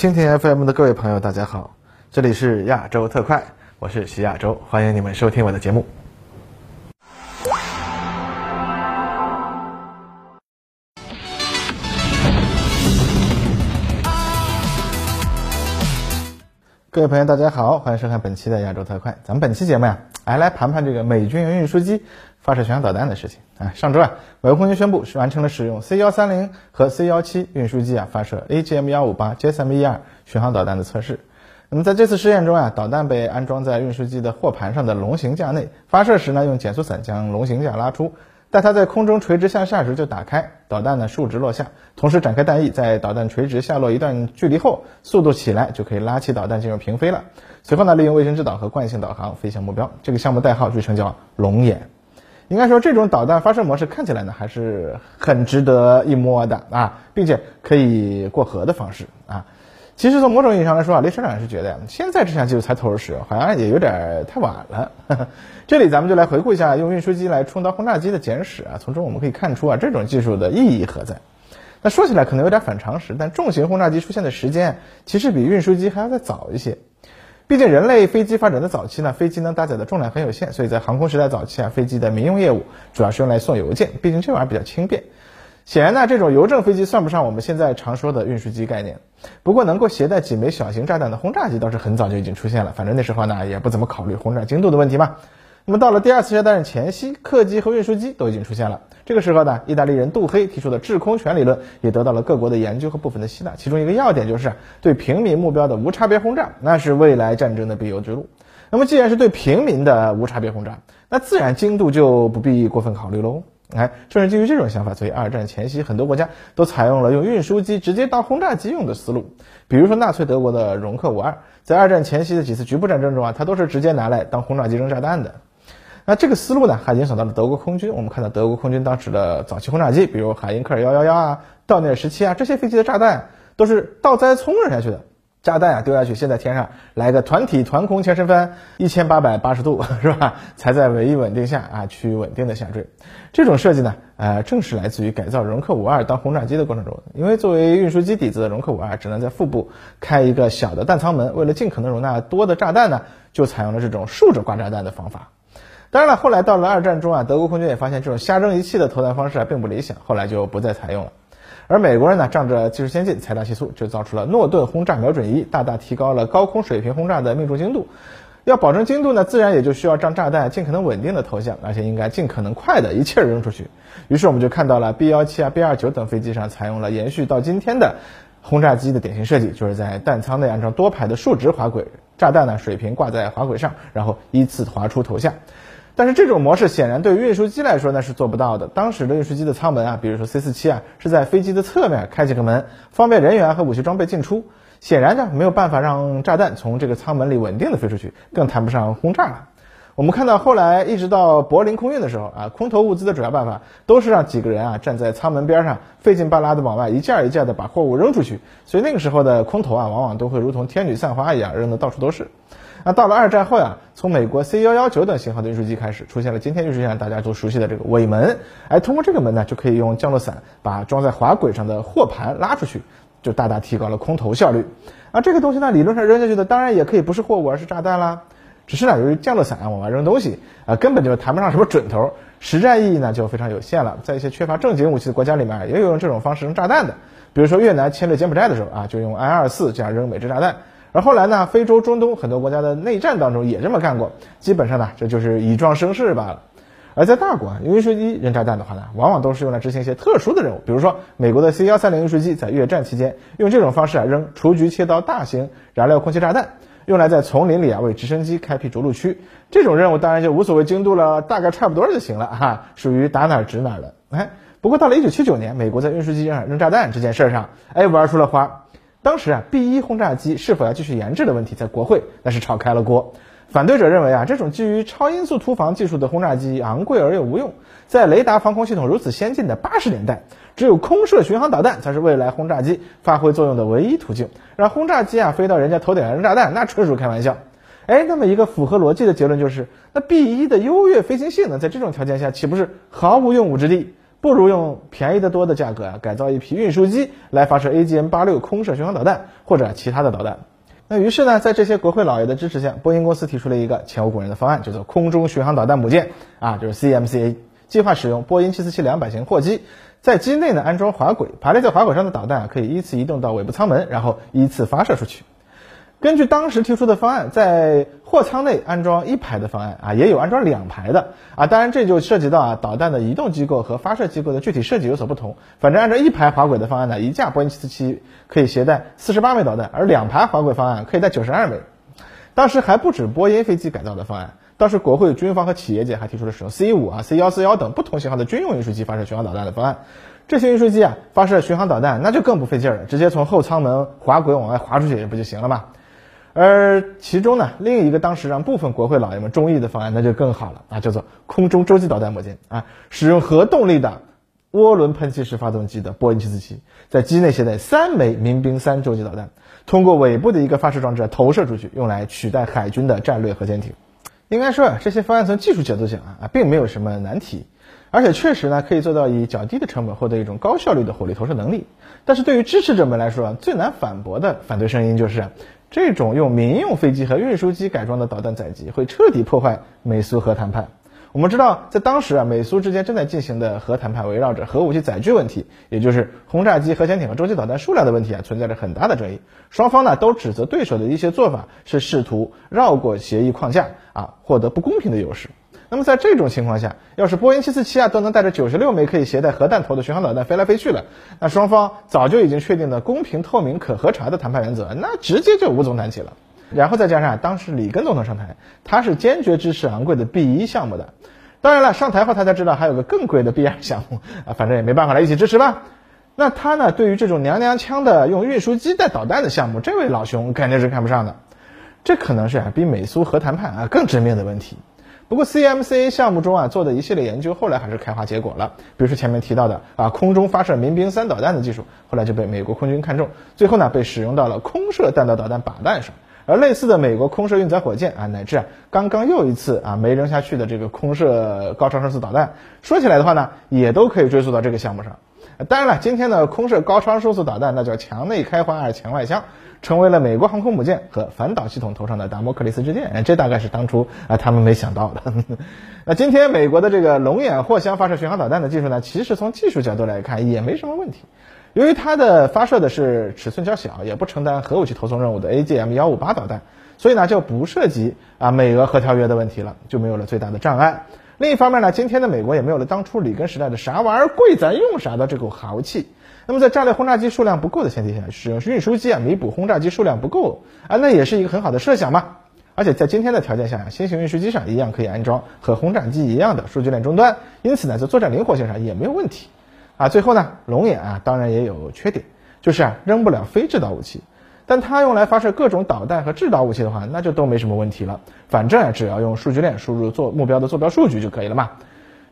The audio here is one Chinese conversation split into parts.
蜻蜓 FM 的各位朋友，大家好，这里是亚洲特快，我是徐亚洲，欢迎你们收听我的节目。各位朋友，大家好，欢迎收看本期的亚洲特快。咱们本期节目呀，哎，来盘盘这个美军运输机发射巡航导弹的事情啊。上周啊，美国空军宣布是完成了使用 C 幺三零和 C 幺七运输机啊发射 AGM 幺五八 JSM 一二巡航导弹的测试。那么在这次试验中啊，导弹被安装在运输机的货盘上的龙形架内，发射时呢，用减速伞将龙形架拉出。待它在空中垂直向下时就打开，导弹呢竖直落下，同时展开弹翼，在导弹垂直下落一段距离后，速度起来就可以拉起导弹进入平飞了。随后呢，利用卫星制导和惯性导航飞向目标。这个项目代号据称叫“龙眼”。应该说，这种导弹发射模式看起来呢还是很值得一摸的啊，并且可以过河的方式啊。其实从某种意义上来说啊，雷车长是觉得现在这项技术才投入使用，好像也有点太晚了。这里咱们就来回顾一下用运输机来充当轰炸机的简史啊，从中我们可以看出啊，这种技术的意义何在。那说起来可能有点反常识，但重型轰炸机出现的时间其实比运输机还要再早一些。毕竟人类飞机发展的早期呢，飞机能搭载的重量很有限，所以在航空时代早期啊，飞机的民用业务主要是用来送邮件，毕竟这玩意儿比较轻便。显然呢，这种邮政飞机算不上我们现在常说的运输机概念。不过，能够携带几枚小型炸弹的轰炸机倒是很早就已经出现了。反正那时候呢，也不怎么考虑轰炸精度的问题嘛。那么到了第二次世界大战前夕，客机和运输机都已经出现了。这个时候呢，意大利人杜黑提出的制空权理论也得到了各国的研究和部分的吸纳。其中一个要点就是对平民目标的无差别轰炸，那是未来战争的必由之路。那么既然是对平民的无差别轰炸，那自然精度就不必过分考虑喽。哎，正是基于这种想法，所以二战前夕很多国家都采用了用运输机直接当轰炸机用的思路。比如说纳粹德国的容克五二，在二战前夕的几次局部战争中啊，它都是直接拿来当轰炸机扔炸弹的。那这个思路呢，还影响到了德国空军。我们看到德国空军当时的早期轰炸机，比如海因克尔幺幺幺啊、道尼尔十七啊，这些飞机的炸弹都是倒栽葱扔下去的。炸弹啊丢下去，先在天上来个团体团空前身翻一千八百八十度，是吧？才在尾翼稳定下啊趋于稳定的下坠。这种设计呢，呃，正是来自于改造容克五二当轰炸机的过程中。因为作为运输机底子的容克五二只能在腹部开一个小的弹舱门，为了尽可能容纳多的炸弹呢，就采用了这种竖着挂炸弹的方法。当然了，后来到了二战中啊，德国空军也发现这种瞎扔一气的投弹方式啊并不理想，后来就不再采用了。而美国人呢，仗着技术先进、财大气粗，就造出了诺顿轰炸瞄准仪，大大提高了高空水平轰炸的命中精度。要保证精度呢，自然也就需要让炸弹尽可能稳定的投向，而且应该尽可能快的一气儿扔出去。于是我们就看到了 B 幺七啊、B 二九等飞机上采用了延续到今天的轰炸机的典型设计，就是在弹舱内安装多排的竖直滑轨，炸弹呢水平挂在滑轨上，然后依次滑出投下。但是这种模式显然对于运输机来说那是做不到的。当时的运输机的舱门啊，比如说 C 四七啊，是在飞机的侧面开几个门，方便人员和武器装备进出。显然呢，没有办法让炸弹从这个舱门里稳定的飞出去，更谈不上轰炸了。我们看到后来一直到柏林空运的时候啊，空投物资的主要办法都是让几个人啊站在舱门边上，费劲巴拉的往外一件一件的把货物扔出去。所以那个时候的空投啊，往往都会如同天女散花一样，扔的到处都是。那到了二战后呀，从美国 C 幺幺九等型号的运输机开始，出现了今天运输机上大家都熟悉的这个尾门。哎，通过这个门呢，就可以用降落伞把装在滑轨上的货盘拉出去，就大大提高了空投效率。啊，这个东西呢，理论上扔下去的当然也可以不是货物，而是炸弹啦。只是呢，由于降落伞往外扔东西啊，根本就谈不上什么准头，实战意义呢就非常有限了。在一些缺乏正经武器的国家里面，也有用这种方式扔炸弹的。比如说越南侵略柬埔寨的时候啊，就用 I 二四这样扔美制炸弹。而后来呢，非洲、中东很多国家的内战当中也这么干过，基本上呢，这就是以壮声势罢了。而在大国，用运输机扔炸弹的话呢，往往都是用来执行一些特殊的任务，比如说美国的 C 幺三零运输机在越战期间用这种方式啊扔雏菊切刀大型燃料空气炸弹，用来在丛林里啊为直升机开辟着陆区。这种任务当然就无所谓精度了，大概差不多就行了哈，属于打哪儿指哪儿的。哎，不过到了一九七九年，美国在运输机上扔炸弹这件事上，哎玩出了花。当时啊，B 一轰炸机是否要继续研制的问题，在国会那是炒开了锅。反对者认为啊，这种基于超音速突防技术的轰炸机昂贵而又无用，在雷达防空系统如此先进的八十年代，只有空射巡航导弹才是未来轰炸机发挥作用的唯一途径。让轰炸机啊飞到人家头顶上扔炸弹，那纯属开玩笑。哎，那么一个符合逻辑的结论就是，那 B 一的优越飞行性能在这种条件下岂不是毫无用武之地？不如用便宜得多的价格啊，改造一批运输机来发射 AGM-86 空射巡航导弹或者其他的导弹。那于是呢，在这些国会老爷的支持下，波音公司提出了一个前无古人的方案，叫做空中巡航导弹母舰啊，就是 CMCA，计划使用波音747-200型货机，在机内呢安装滑轨，排列在滑轨上的导弹啊可以依次移动到尾部舱门，然后依次发射出去。根据当时提出的方案，在货舱内安装一排的方案啊，也有安装两排的啊。当然，这就涉及到啊导弹的移动机构和发射机构的具体设计有所不同。反正按照一排滑轨的方案呢，一架波音747可以携带四十八枚导弹，而两排滑轨方案可以带九十二枚。当时还不止波音飞机改造的方案，当时国会、军方和企业界还提出了使用 C 五啊、C 幺四幺等不同型号的军用运输机发射巡航导弹的方案。这些运输机啊发射巡航导弹那就更不费劲了，直接从后舱门滑轨往外滑出去不就行了吗？而其中呢，另一个当时让部分国会老爷们中意的方案，那就更好了啊，叫做空中洲际导弹母舰啊，使用核动力的涡轮喷气式发动机的波音747，在机内携带三枚民兵三洲际导弹，通过尾部的一个发射装置投射出去，用来取代海军的战略核潜艇。应该说啊，这些方案从技术角度讲啊啊，并没有什么难题，而且确实呢，可以做到以较低的成本获得一种高效率的火力投射能力。但是对于支持者们来说啊，最难反驳的反对声音就是。这种用民用飞机和运输机改装的导弹载机会彻底破坏美苏核谈判。我们知道，在当时啊，美苏之间正在进行的核谈判围绕着核武器载具问题，也就是轰炸机、核潜艇和洲际导弹数量的问题啊，存在着很大的争议。双方呢都指责对手的一些做法是试图绕过协议框架啊，获得不公平的优势。那么在这种情况下，要是波音747啊都能带着九十六枚可以携带核弹头的巡航导弹飞来飞去了，那双方早就已经确定的公平、透明、可核查的谈判原则，那直接就无从谈起了。然后再加上当时里根总统上台，他是坚决支持昂贵的 B 一项目的。当然了，上台后他才知道还有个更贵的 B 二项目啊，反正也没办法了，一起支持吧。那他呢，对于这种娘娘腔的用运输机带导弹的项目，这位老兄肯定是看不上的。这可能是啊比美苏核谈判啊更致命的问题。不过 CMCA 项目中啊做的一系列研究，后来还是开花结果了。比如说前面提到的啊空中发射民兵三导弹的技术，后来就被美国空军看中，最后呢被使用到了空射弹道导弹靶弹上。而类似的美国空射运载火箭啊，乃至啊刚刚又一次啊没扔下去的这个空射高超声速导弹，说起来的话呢，也都可以追溯到这个项目上。当然了，今天的空射高超声速导弹那叫墙内开花而墙外香。成为了美国航空母舰和反导系统头上的达摩克里斯之剑，这大概是当初啊他们没想到的。那今天美国的这个龙眼货箱发射巡航导弹的技术呢，其实从技术角度来看也没什么问题。由于它的发射的是尺寸较小，也不承担核武器投送任务的 AGM 幺五八导弹，所以呢就不涉及啊美俄核条约的问题了，就没有了最大的障碍。另一方面呢，今天的美国也没有了当初里根时代的啥玩意儿贵咱用啥的这口豪气。那么在战略轰炸机数量不够的前提下，使用运输机啊弥补轰炸机数量不够啊，那也是一个很好的设想嘛。而且在今天的条件下呀，新型运输机上一样可以安装和轰炸机一样的数据链终端，因此呢，在作战灵活性上也没有问题啊。最后呢，龙眼啊当然也有缺点，就是啊扔不了非制导武器，但它用来发射各种导弹和制导武器的话，那就都没什么问题了。反正啊只要用数据链输入做目标的坐标数据就可以了嘛。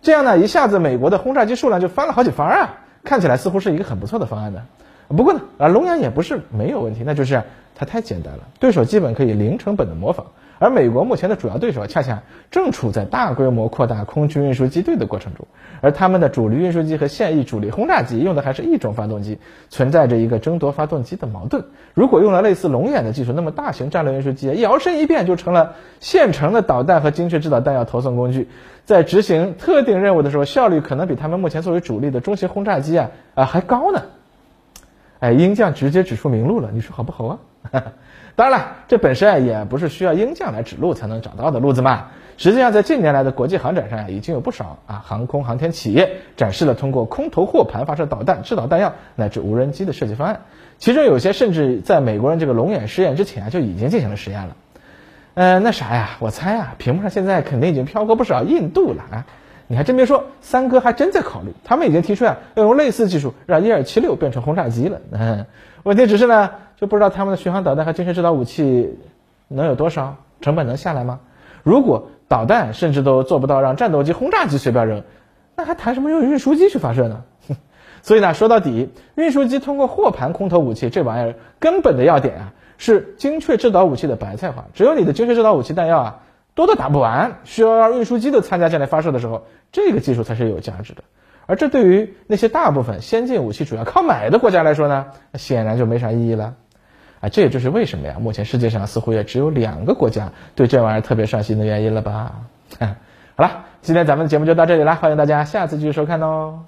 这样呢，一下子美国的轰炸机数量就翻了好几番啊。看起来似乎是一个很不错的方案呢，不过呢，啊，龙阳也不是没有问题，那就是它太简单了，对手基本可以零成本的模仿。而美国目前的主要对手恰恰正处在大规模扩大空军运输机队的过程中，而他们的主力运输机和现役主力轰炸机用的还是一种发动机，存在着一个争夺发动机的矛盾。如果用了类似龙眼的技术，那么大型战略运输机摇身一变就成了现成的导弹和精确制导弹药投送工具，在执行特定任务的时候，效率可能比他们目前作为主力的中型轰炸机啊啊还高呢。哎，鹰将直接指出明路了，你说好不好啊？当然了，这本身啊也不是需要鹰将来指路才能找到的路子嘛。实际上，在近年来的国际航展上，已经有不少啊航空航天企业展示了通过空投货盘发射导弹、制导弹药乃至无人机的设计方案。其中有些甚至在美国人这个龙眼试验之前就已经进行了实验了。呃，那啥呀，我猜啊，屏幕上现在肯定已经飘过不少印度了啊。你还真别说，三哥还真在考虑，他们已经提出啊，要用类似技术让伊尔七六变成轰炸机了。嗯，问题只是呢。就不知道他们的巡航导弹和精确制导武器能有多少，成本能下来吗？如果导弹甚至都做不到让战斗机、轰炸机随便扔，那还谈什么用运输机去发射呢？所以呢，说到底，运输机通过货盘空投武器这玩意儿根本的要点啊，是精确制导武器的白菜化。只有你的精确制导武器弹药啊多的打不完，需要让运输机都参加进来发射的时候，这个技术才是有价值的。而这对于那些大部分先进武器主要靠买的国家来说呢，显然就没啥意义了。啊，这也就是为什么呀，目前世界上似乎也只有两个国家对这玩意儿特别上心的原因了吧？好了，今天咱们的节目就到这里啦，欢迎大家下次继续收看哦。